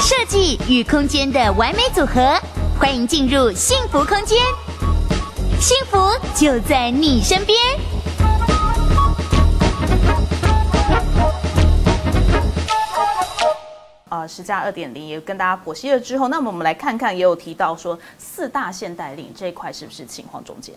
设计与空间的完美组合，欢迎进入幸福空间，幸福就在你身边。呃，十加二点零也跟大家剖析了之后，那么我们来看看，也有提到说四大限贷令这一块是不是情况中间？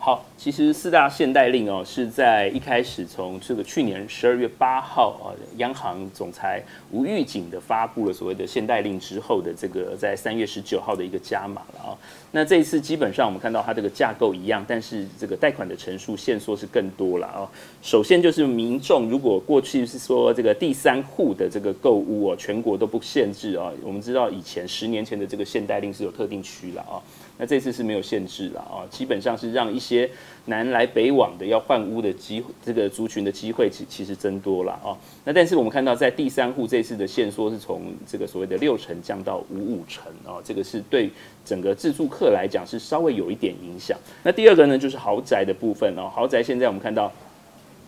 好，其实四大限贷令哦，是在一开始从这个去年十二月八号啊，央行总裁吴玉景的发布了所谓的限贷令之后的这个在三月十九号的一个加码了啊。那这一次基本上我们看到它这个架构一样，但是这个贷款的成数限缩是更多了啊。首先就是民众如果过去是说这个第三户的这个购物哦，全国都不限制啊。我们知道以前十年前的这个限贷令是有特定区了啊。那这次是没有限制了啊，基本上是让一些南来北往的要换屋的机，这个族群的机会其其实增多了啊。那但是我们看到在第三户这次的限缩是从这个所谓的六成降到五五成啊，这个是对整个自住客来讲是稍微有一点影响。那第二个呢，就是豪宅的部分哦，豪宅现在我们看到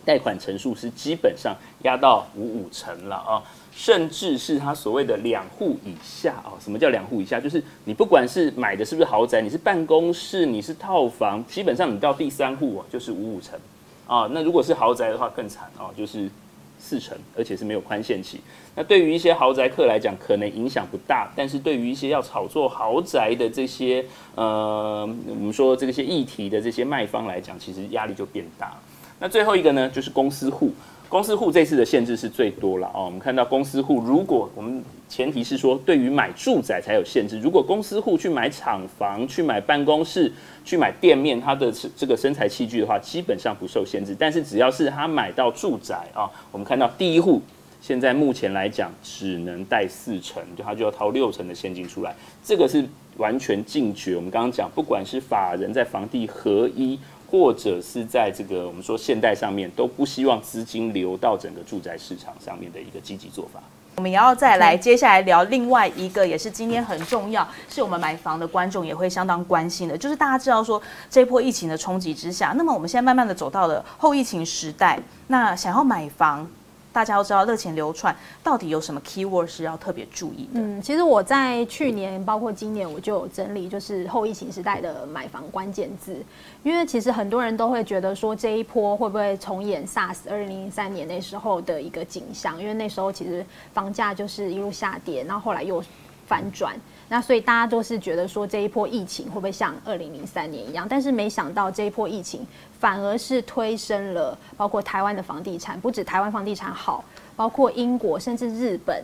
贷款成数是基本上压到五五成了啊。甚至是他所谓的两户以下哦，什么叫两户以下？就是你不管是买的是不是豪宅，你是办公室，你是套房，基本上你到第三户啊，就是五五成啊。那如果是豪宅的话更惨啊，就是四成，而且是没有宽限期。那对于一些豪宅客来讲，可能影响不大，但是对于一些要炒作豪宅的这些呃，我们说这些议题的这些卖方来讲，其实压力就变大。那最后一个呢，就是公司户。公司户这次的限制是最多了哦。我们看到公司户，如果我们前提是说，对于买住宅才有限制，如果公司户去买厂房、去买办公室、去买店面，它的这个生财器具的话，基本上不受限制。但是只要是他买到住宅啊，我们看到第一户现在目前来讲只能贷四成，就他就要掏六成的现金出来，这个是完全禁绝。我们刚刚讲，不管是法人在房地合一。或者是在这个我们说现代上面都不希望资金流到整个住宅市场上面的一个积极做法。我们也要再来接下来聊另外一个，也是今天很重要，是我们买房的观众也会相当关心的，就是大家知道说这波疫情的冲击之下，那么我们现在慢慢的走到了后疫情时代，那想要买房。大家都知道热钱流窜到底有什么 keyword 是要特别注意的？嗯，其实我在去年包括今年我就有整理，就是后疫情时代的买房关键字。因为其实很多人都会觉得说这一波会不会重演 SARS 二零零三年那时候的一个景象？因为那时候其实房价就是一路下跌，然后后来又反转。那所以大家都是觉得说这一波疫情会不会像二零零三年一样？但是没想到这一波疫情反而是推升了，包括台湾的房地产，不止台湾房地产好，包括英国甚至日本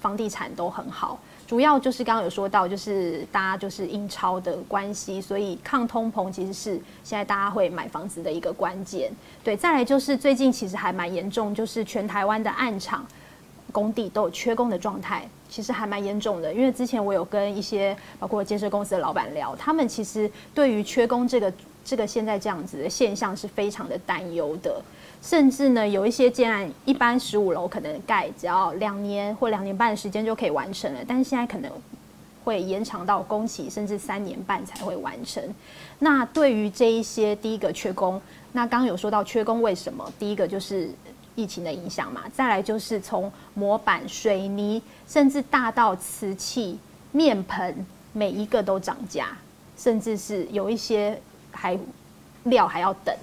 房地产都很好。主要就是刚刚有说到，就是大家就是印钞的关系，所以抗通膨其实是现在大家会买房子的一个关键。对，再来就是最近其实还蛮严重，就是全台湾的暗场。工地都有缺工的状态，其实还蛮严重的。因为之前我有跟一些包括建设公司的老板聊，他们其实对于缺工这个这个现在这样子的现象是非常的担忧的。甚至呢，有一些建案，一般十五楼可能盖只要两年或两年半的时间就可以完成了，但是现在可能会延长到工期，甚至三年半才会完成。那对于这一些第一个缺工，那刚刚有说到缺工为什么？第一个就是。疫情的影响嘛，再来就是从模板、水泥，甚至大到瓷器、面盆，每一个都涨价，甚至是有一些还料还要等。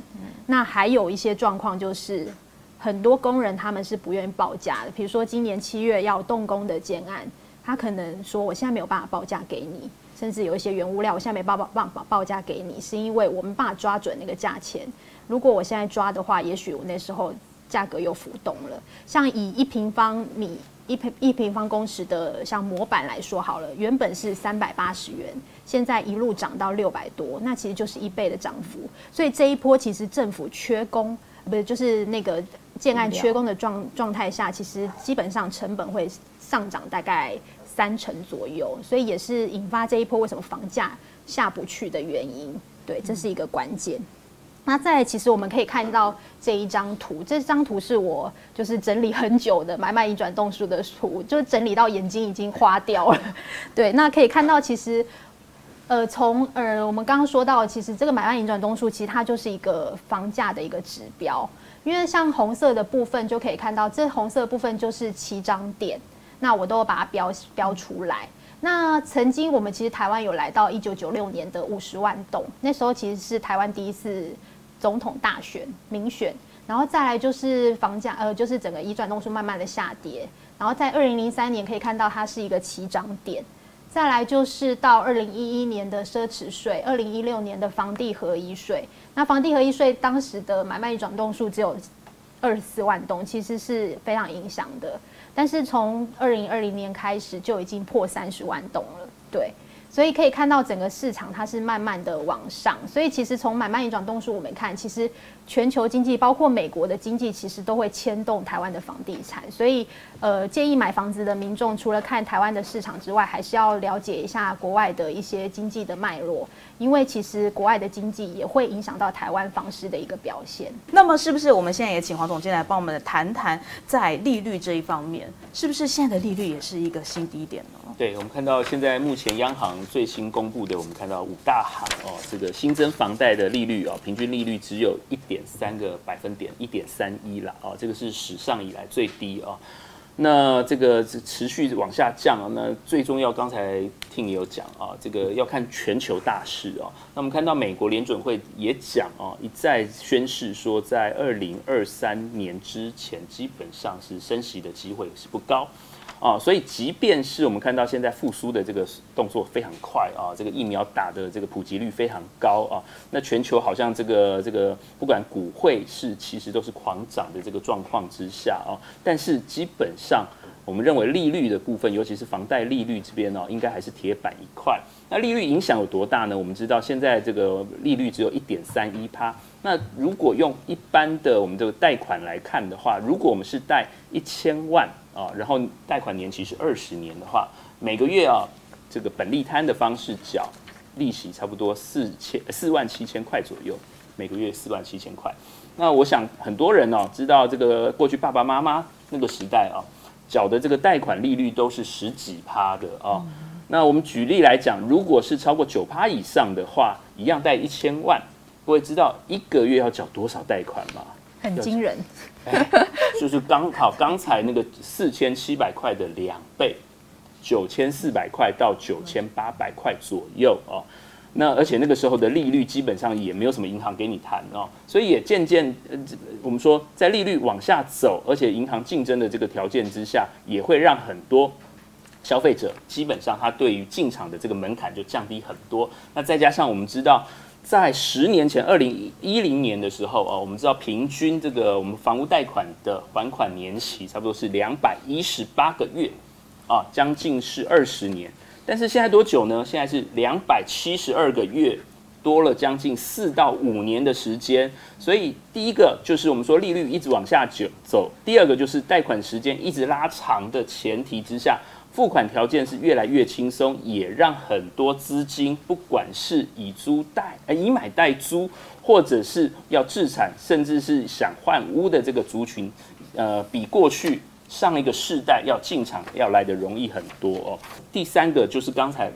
那还有一些状况就是，很多工人他们是不愿意报价的。比如说今年七月要动工的建案，他可能说我现在没有办法报价给你，甚至有一些原物料我现在没办法报报报价给你，是因为我们没办法抓准那个价钱。如果我现在抓的话，也许我那时候。价格又浮动了，像以一平方米一平一平方公尺的像模板来说好了，原本是三百八十元，现在一路涨到六百多，那其实就是一倍的涨幅。所以这一波其实政府缺工，不是就是那个建案缺工的状状态下，其实基本上成本会上涨大概三成左右，所以也是引发这一波为什么房价下不去的原因。对，这是一个关键。那再，其实我们可以看到这一张图，这张图是我就是整理很久的买卖移转栋数的图，就整理到眼睛已经花掉了。对，那可以看到，其实呃，从呃我们刚刚说到，其实这个买卖移转栋数其实它就是一个房价的一个指标。因为像红色的部分就可以看到，这红色部分就是起涨点，那我都把它标标出来。那曾经我们其实台湾有来到一九九六年的五十万栋，那时候其实是台湾第一次总统大选民选，然后再来就是房价呃就是整个移转动数慢慢的下跌，然后在二零零三年可以看到它是一个起涨点。再来就是到二零一一年的奢侈税，二零一六年的房地合一税。那房地合一税当时的买卖移转动数只有二十四万栋，其实是非常影响的。但是从二零二零年开始就已经破三十万栋了，对。所以可以看到整个市场它是慢慢的往上。所以其实从买卖移转动数我们看，其实。全球经济包括美国的经济，其实都会牵动台湾的房地产，所以呃，建议买房子的民众除了看台湾的市场之外，还是要了解一下国外的一些经济的脉络，因为其实国外的经济也会影响到台湾房市的一个表现。那么，是不是我们现在也请黄总监来帮我们谈谈在利率这一方面，是不是现在的利率也是一个新低点呢？对，我们看到现在目前央行最新公布的，我们看到五大行哦，这个新增房贷的利率哦，平均利率只有一点。三个百分点，一点三一了啊，这个是史上以来最低啊。那这个持续往下降啊。那最重要，刚才听你有讲啊，这个要看全球大势啊。那我们看到美国联准会也讲啊，一再宣示说，在二零二三年之前，基本上是升息的机会是不高。啊，所以即便是我们看到现在复苏的这个动作非常快啊，这个疫苗打的这个普及率非常高啊，那全球好像这个这个不管股汇是其实都是狂涨的这个状况之下啊，但是基本上我们认为利率的部分，尤其是房贷利率这边呢，应该还是铁板一块。那利率影响有多大呢？我们知道现在这个利率只有一点三一趴。那如果用一般的我们这个贷款来看的话，如果我们是贷一千万。啊，然后贷款年期是二十年的话，每个月啊，这个本利摊的方式缴利息差不多四千四万七千块左右，每个月四万七千块。那我想很多人哦、啊，知道这个过去爸爸妈妈那个时代啊，缴的这个贷款利率都是十几趴的啊。那我们举例来讲，如果是超过九趴以上的话，一样贷一千万，各位知道一个月要缴多少贷款吗？很惊人，就是刚好刚才那个四千七百块的两倍，九千四百块到九千八百块左右哦。那而且那个时候的利率基本上也没有什么银行给你谈哦，所以也渐渐呃，我们说在利率往下走，而且银行竞争的这个条件之下，也会让很多消费者基本上他对于进场的这个门槛就降低很多。那再加上我们知道。在十年前，二零一零年的时候啊，我们知道平均这个我们房屋贷款的还款年期差不多是两百一十八个月，啊，将近是二十年。但是现在多久呢？现在是两百七十二个月，多了将近四到五年的时间。所以第一个就是我们说利率一直往下走，第二个就是贷款时间一直拉长的前提之下。付款条件是越来越轻松，也让很多资金，不管是以租代，呃，以买代租，或者是要置产，甚至是想换屋的这个族群，呃，比过去上一个世代要进场要来的容易很多哦。第三个就是刚才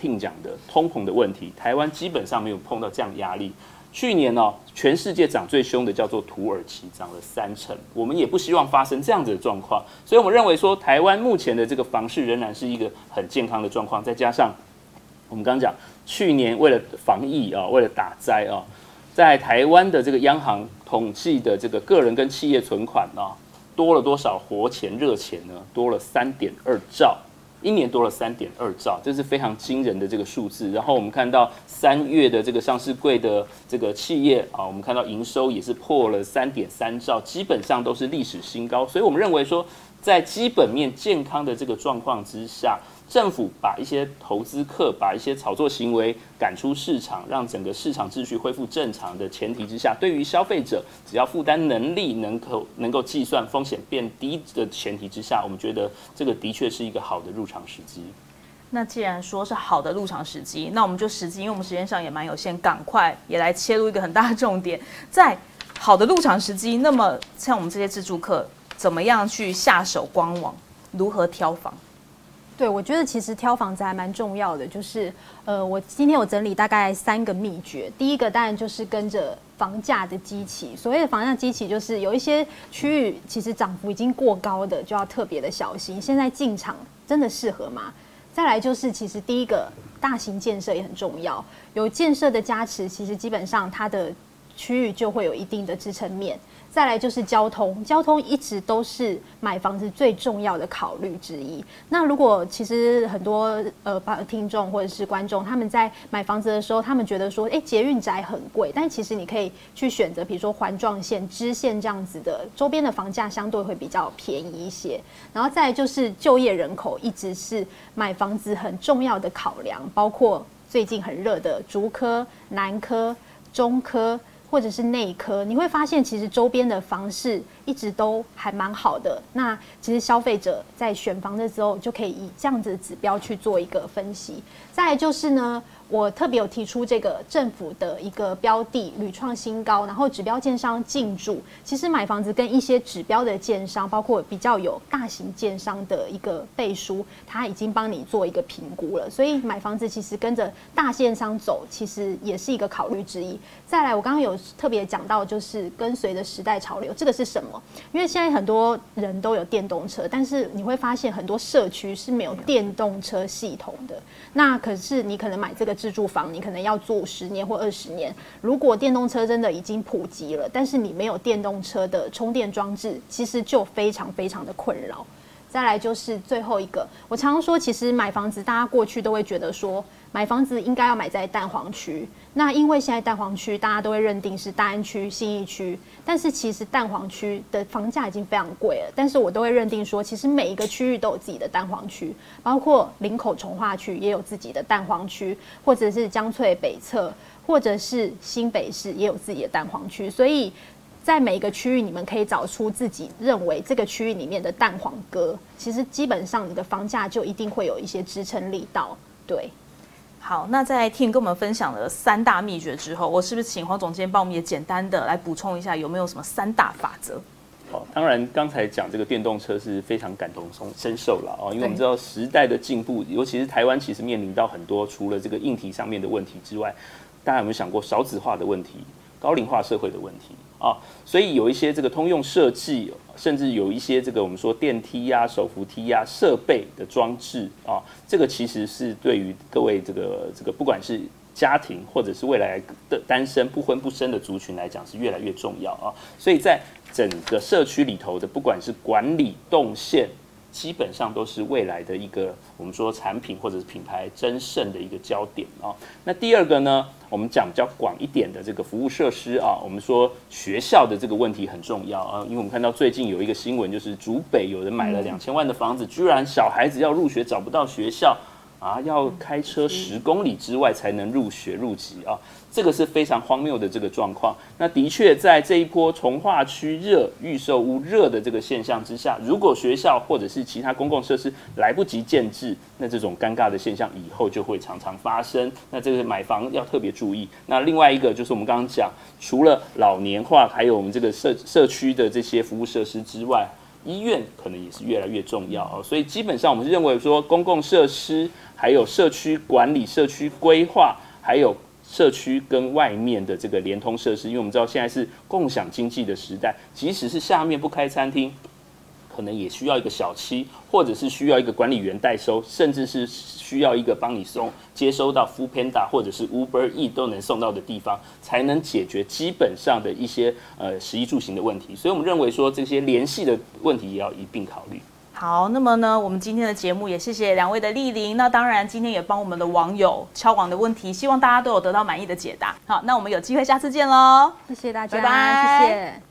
听讲的通膨的问题，台湾基本上没有碰到这样压力。去年哦，全世界涨最凶的叫做土耳其，涨了三成。我们也不希望发生这样子的状况，所以我们认为说，台湾目前的这个房市仍然是一个很健康的状况。再加上我们刚刚讲，去年为了防疫啊，为了打灾啊，在台湾的这个央行统计的这个个人跟企业存款啊，多了多少活钱热钱呢？多了三点二兆。一年多了三点二兆，这是非常惊人的这个数字。然后我们看到三月的这个上市柜的这个企业啊，我们看到营收也是破了三点三兆，基本上都是历史新高。所以我们认为说，在基本面健康的这个状况之下。政府把一些投资客、把一些炒作行为赶出市场，让整个市场秩序恢复正常的前提之下，对于消费者，只要负担能力能够能够计算风险变低的前提之下，我们觉得这个的确是一个好的入场时机。那既然说是好的入场时机，那我们就实际，因为我们时间上也蛮有限，赶快也来切入一个很大的重点，在好的入场时机，那么像我们这些自住客，怎么样去下手观望，如何挑房？对，我觉得其实挑房子还蛮重要的，就是呃，我今天有整理大概三个秘诀。第一个当然就是跟着房价的基期，所谓的房价基期就是有一些区域其实涨幅已经过高的，就要特别的小心。现在进场真的适合吗？再来就是其实第一个大型建设也很重要，有建设的加持，其实基本上它的区域就会有一定的支撑面。再来就是交通，交通一直都是买房子最重要的考虑之一。那如果其实很多呃听众或者是观众，他们在买房子的时候，他们觉得说，哎，捷运宅很贵，但其实你可以去选择，比如说环状线、支线这样子的，周边的房价相对会比较便宜一些。然后再来就是就业人口，一直是买房子很重要的考量，包括最近很热的竹科、南科、中科。或者是内科，你会发现其实周边的房市一直都还蛮好的。那其实消费者在选房的时候，就可以以这样子的指标去做一个分析。再就是呢。我特别有提出这个政府的一个标的屡创新高，然后指标建商进驻。其实买房子跟一些指标的建商，包括比较有大型建商的一个背书，他已经帮你做一个评估了。所以买房子其实跟着大建商走，其实也是一个考虑之一。再来，我刚刚有特别讲到，就是跟随着时代潮流，这个是什么？因为现在很多人都有电动车，但是你会发现很多社区是没有电动车系统的。那可是你可能买这个。自住房你可能要住十年或二十年，如果电动车真的已经普及了，但是你没有电动车的充电装置，其实就非常非常的困扰。再来就是最后一个，我常常说，其实买房子大家过去都会觉得说，买房子应该要买在蛋黄区。那因为现在蛋黄区大家都会认定是大安区、信义区，但是其实蛋黄区的房价已经非常贵了。但是我都会认定说，其实每一个区域都有自己的蛋黄区，包括林口重划区也有自己的蛋黄区，或者是江翠北侧，或者是新北市也有自己的蛋黄区。所以在每一个区域，你们可以找出自己认为这个区域里面的蛋黄哥，其实基本上你的房价就一定会有一些支撑力道，对。好，那在听跟我们分享了三大秘诀之后，我是不是请黄总监帮我们也简单的来补充一下，有没有什么三大法则？好，当然，刚才讲这个电动车是非常感同身受了哦，因为我们知道时代的进步，尤其是台湾其实面临到很多除了这个硬体上面的问题之外，大家有没有想过少子化的问题、高龄化社会的问题？啊，所以有一些这个通用设计，甚至有一些这个我们说电梯呀、手扶梯呀、设备的装置啊，这个其实是对于各位这个这个不管是家庭或者是未来的单身不婚不生的族群来讲，是越来越重要啊。所以在整个社区里头的，不管是管理动线。基本上都是未来的一个我们说产品或者是品牌争胜的一个焦点啊。那第二个呢，我们讲比较广一点的这个服务设施啊，我们说学校的这个问题很重要啊，因为我们看到最近有一个新闻，就是竹北有人买了两千万的房子，居然小孩子要入学找不到学校。啊，要开车十公里之外才能入学入籍啊，这个是非常荒谬的这个状况。那的确在这一波从化区热、预售屋热的这个现象之下，如果学校或者是其他公共设施来不及建制，那这种尴尬的现象以后就会常常发生。那这个买房要特别注意。那另外一个就是我们刚刚讲，除了老年化，还有我们这个社社区的这些服务设施之外。医院可能也是越来越重要哦，所以基本上我们是认为说，公共设施、还有社区管理、社区规划，还有社区跟外面的这个联通设施，因为我们知道现在是共享经济的时代，即使是下面不开餐厅。可能也需要一个小七，或者是需要一个管理员代收，甚至是需要一个帮你送接收到 Foodpanda 或者是 Uber E 都能送到的地方，才能解决基本上的一些呃食衣住行的问题。所以我们认为说，这些联系的问题也要一并考虑。好，那么呢，我们今天的节目也谢谢两位的莅临。那当然，今天也帮我们的网友敲网的问题，希望大家都有得到满意的解答。好，那我们有机会下次见喽，谢谢大家，拜拜，谢谢。